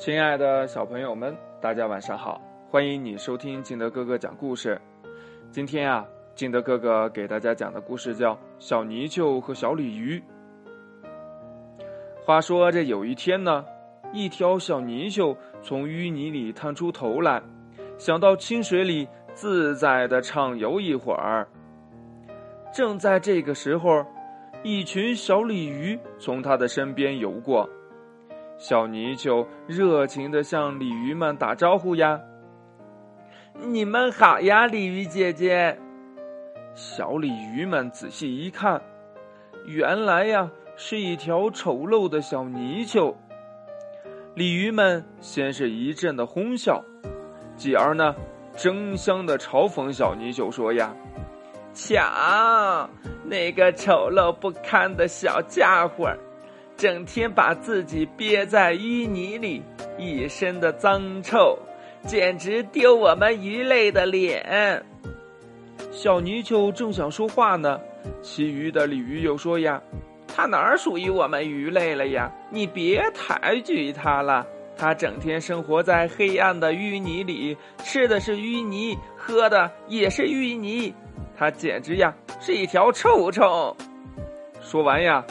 亲爱的小朋友们，大家晚上好！欢迎你收听金德哥哥讲故事。今天啊，金德哥哥给大家讲的故事叫《小泥鳅和小鲤鱼》。话说这有一天呢，一条小泥鳅从淤泥里探出头来，想到清水里自在的畅游一会儿。正在这个时候，一群小鲤鱼从它的身边游过。小泥鳅热情地向鲤鱼们打招呼呀：“你们好呀，鲤鱼姐姐。”小鲤鱼们仔细一看，原来呀是一条丑陋的小泥鳅。鲤鱼们先是一阵的哄笑，继而呢争相的嘲讽小泥鳅说：“呀，瞧那个丑陋不堪的小家伙！”整天把自己憋在淤泥里，一身的脏臭，简直丢我们鱼类的脸。小泥鳅正想说话呢，其余的鲤鱼又说：“呀，它哪儿属于我们鱼类了呀？你别抬举它了。它整天生活在黑暗的淤泥里，吃的是淤泥，喝的也是淤泥。它简直呀是一条臭虫。”说完呀，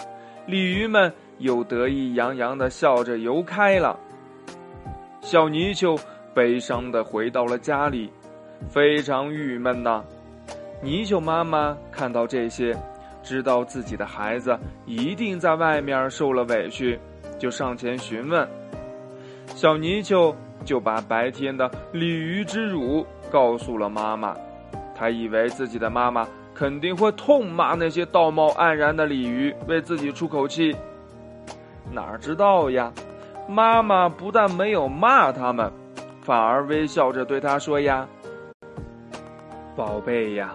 鲤鱼们。又得意洋洋的笑着游开了。小泥鳅悲伤的回到了家里，非常郁闷呐。泥鳅妈妈看到这些，知道自己的孩子一定在外面受了委屈，就上前询问。小泥鳅就把白天的鲤鱼之辱告诉了妈妈，他以为自己的妈妈肯定会痛骂那些道貌岸然的鲤鱼，为自己出口气。哪知道呀，妈妈不但没有骂他们，反而微笑着对他说：“呀，宝贝呀，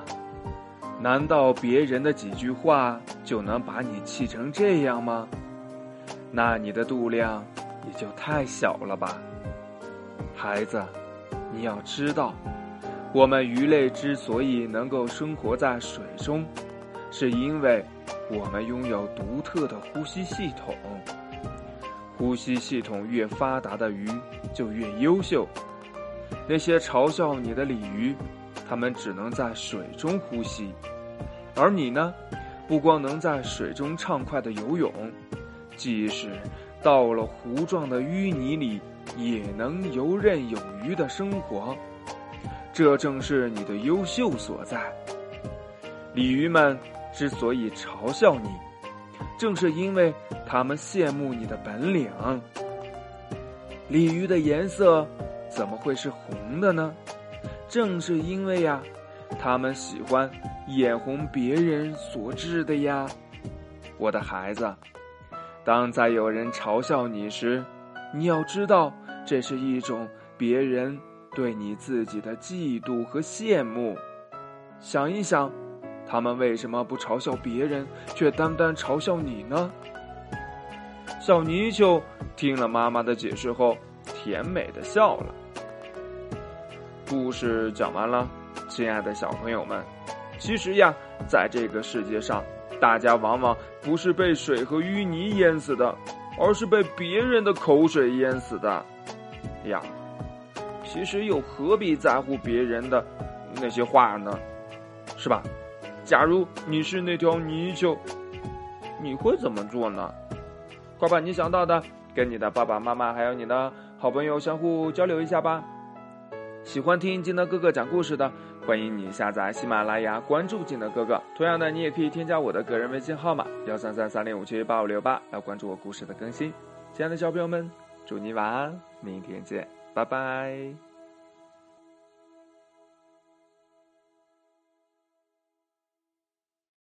难道别人的几句话就能把你气成这样吗？那你的肚量也就太小了吧，孩子，你要知道，我们鱼类之所以能够生活在水中，是因为我们拥有独特的呼吸系统。”呼吸系统越发达的鱼就越优秀。那些嘲笑你的鲤鱼，它们只能在水中呼吸，而你呢，不光能在水中畅快的游泳，即使到了湖状的淤泥里，也能游刃有余的生活。这正是你的优秀所在。鲤鱼们之所以嘲笑你。正是因为他们羡慕你的本领。鲤鱼的颜色怎么会是红的呢？正是因为呀，他们喜欢眼红别人所致的呀。我的孩子，当再有人嘲笑你时，你要知道，这是一种别人对你自己的嫉妒和羡慕。想一想。他们为什么不嘲笑别人，却单单嘲笑你呢？小泥鳅听了妈妈的解释后，甜美的笑了。故事讲完了，亲爱的小朋友们，其实呀，在这个世界上，大家往往不是被水和淤泥淹死的，而是被别人的口水淹死的。呀，其实又何必在乎别人的那些话呢？是吧？假如你是那条泥鳅，你会怎么做呢？快把你想到的跟你的爸爸妈妈还有你的好朋友相互交流一下吧。喜欢听金德哥哥讲故事的，欢迎你下载喜马拉雅，关注金德哥哥。同样的，你也可以添加我的个人微信号码幺三三三零五七八五六八来关注我故事的更新。亲爱的小朋友们，祝你晚安，明天见，拜拜。